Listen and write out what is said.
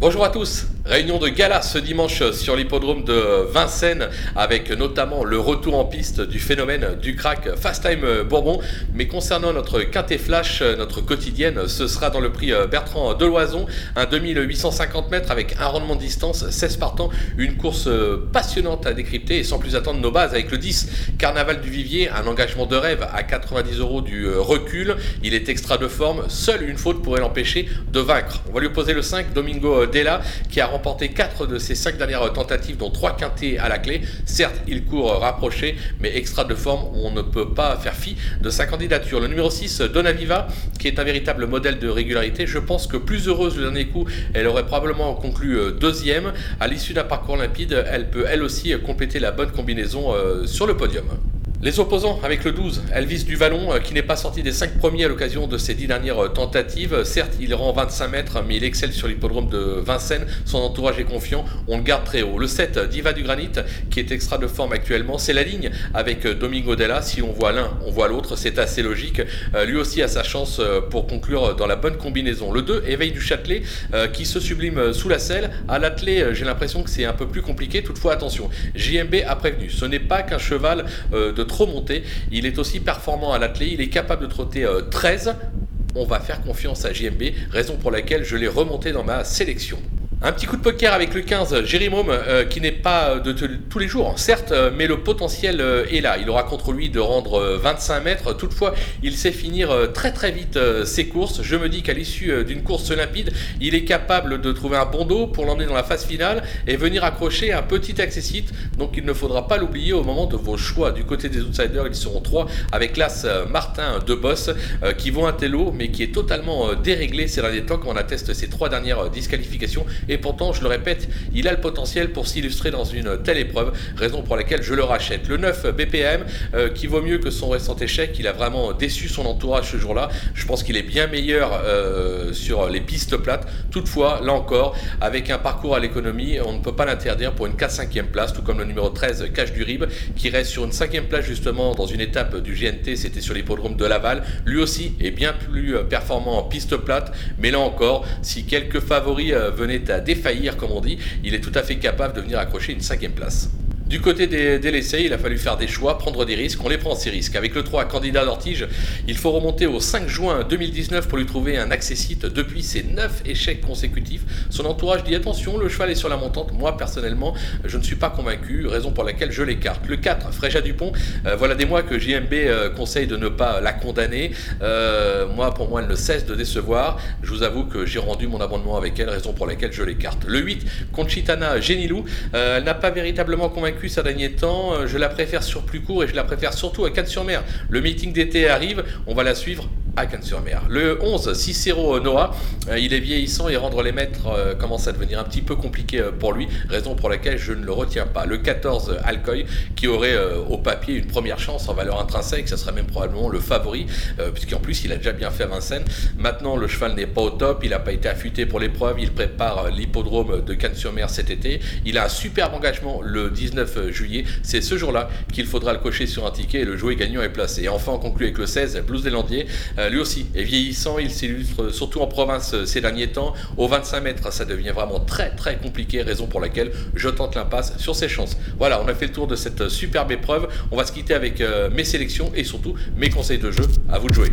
Bonjour à tous, réunion de gala ce dimanche sur l'hippodrome de Vincennes avec notamment le retour en piste du phénomène du crack Fast Time Bourbon. Mais concernant notre quintet flash, notre quotidienne, ce sera dans le prix Bertrand Deloison, un 2850 mètres avec un rendement de distance, 16 partants, une course passionnante à décrypter et sans plus attendre nos bases avec le 10 Carnaval du Vivier, un engagement de rêve à 90 euros du recul. Il est extra de forme, seule une faute pourrait l'empêcher de vaincre. On va lui poser le 5 Domingo Della qui a remporté 4 de ses 5 dernières tentatives, dont 3 quintés à la clé. Certes, il court rapproché, mais extra de forme, on ne peut pas faire fi de sa candidature. Le numéro 6, Donaviva, qui est un véritable modèle de régularité. Je pense que plus heureuse le dernier coup, elle aurait probablement conclu euh, deuxième. À l'issue d'un parcours limpide, elle peut elle aussi compléter la bonne combinaison euh, sur le podium. Les opposants avec le 12, Elvis Duvalon, euh, qui n'est pas sorti des 5 premiers à l'occasion de ses 10 dernières euh, tentatives. Certes, il rend 25 mètres, mais il excelle sur l'hippodrome de Vincennes. Son entourage est confiant, on le garde très haut. Le 7, Diva du Granit, qui est extra de forme actuellement. C'est la ligne avec euh, Domingo Della. Si on voit l'un, on voit l'autre. C'est assez logique. lui aussi a sa chance pour conclure dans la bonne combinaison. Le 2, Éveil du Châtelet, qui se sublime sous la selle. À l'attelé, j'ai l'impression que c'est un peu plus compliqué. Toutefois, attention, JMB a prévenu. Ce n'est pas qu'un cheval de trop monté. Il est aussi performant à l'athlée. Il est capable de trotter 13. Euh, On va faire confiance à JMB, raison pour laquelle je l'ai remonté dans ma sélection. Un petit coup de poker avec le 15, Jérémy euh, qui n'est pas de tous les jours, certes, euh, mais le potentiel euh, est là. Il aura contre lui de rendre 25 mètres. Toutefois, il sait finir très très vite ses courses. Je me dis qu'à l'issue d'une course limpide, il est capable de trouver un bon dos pour l'emmener dans la phase finale et venir accrocher un petit accessite. Donc il ne faudra pas l'oublier au moment de vos choix. Du côté des outsiders, ils seront trois avec l'As Martin de Boss qui vont un télo, mais qui est totalement déréglé ces derniers temps quand on atteste ses trois dernières disqualifications et pourtant, je le répète, il a le potentiel pour s'illustrer dans une telle épreuve, raison pour laquelle je le rachète. Le 9 BPM, euh, qui vaut mieux que son récent échec, il a vraiment déçu son entourage ce jour-là. Je pense qu'il est bien meilleur euh, sur les pistes plates. Toutefois, là encore, avec un parcours à l'économie, on ne peut pas l'interdire pour une 4-5e place, tout comme le numéro 13, Cache du Rib, qui reste sur une 5e place justement dans une étape du GNT, c'était sur l'hippodrome de Laval. Lui aussi est bien plus euh, performant en piste plate, mais là encore, si quelques favoris venaient à défaillir, comme on dit, il est tout à fait capable de venir accrocher une cinquième place. Du côté des, des il a fallu faire des choix, prendre des risques. On les prend ces risques. Avec le 3 candidat d'Ortige, il faut remonter au 5 juin 2019 pour lui trouver un accessite depuis ses 9 échecs consécutifs. Son entourage dit attention, le cheval est sur la montante. Moi, personnellement, je ne suis pas convaincu, raison pour laquelle je l'écarte. Le 4, Fréja Dupont, euh, voilà des mois que JMB euh, conseille de ne pas la condamner. Euh, moi, pour moi, elle ne cesse de décevoir. Je vous avoue que j'ai rendu mon abonnement avec elle, raison pour laquelle je l'écarte. Le 8, Conchitana Genilou, elle n'a pas véritablement convaincu ces derniers temps. Je la préfère sur plus court et je la préfère surtout à Cannes-sur-Mer. Le meeting d'été arrive, on va la suivre à Cannes-sur-Mer. Le 11, Cicero Noah, euh, il est vieillissant et rendre les maîtres euh, commence à devenir un petit peu compliqué pour lui, raison pour laquelle je ne le retiens pas. Le 14, Alcoy, qui aurait au papier une première chance en valeur intrinsèque, ça serait même probablement le favori, puisqu'en plus il a déjà bien fait Vincennes. Maintenant, le cheval n'est pas au top, il n'a pas été affûté pour l'épreuve, il prépare l'hippodrome de Cannes-sur-Mer cet été. Il a un superbe engagement le 19 juillet. C'est ce jour-là qu'il faudra le cocher sur un ticket et le jouer gagnant est placé. Et enfin, on conclut avec le 16, Blues des Landiers. Lui aussi est vieillissant, il s'illustre surtout en province ces derniers temps. Au 25 mètres, ça devient vraiment très très compliqué, raison pour laquelle je tente l'impasse sur ses chances. Voilà, on a fait le tour de cette superbe épreuve. On va se quitter avec euh, mes sélections et surtout mes conseils de jeu. À vous de jouer.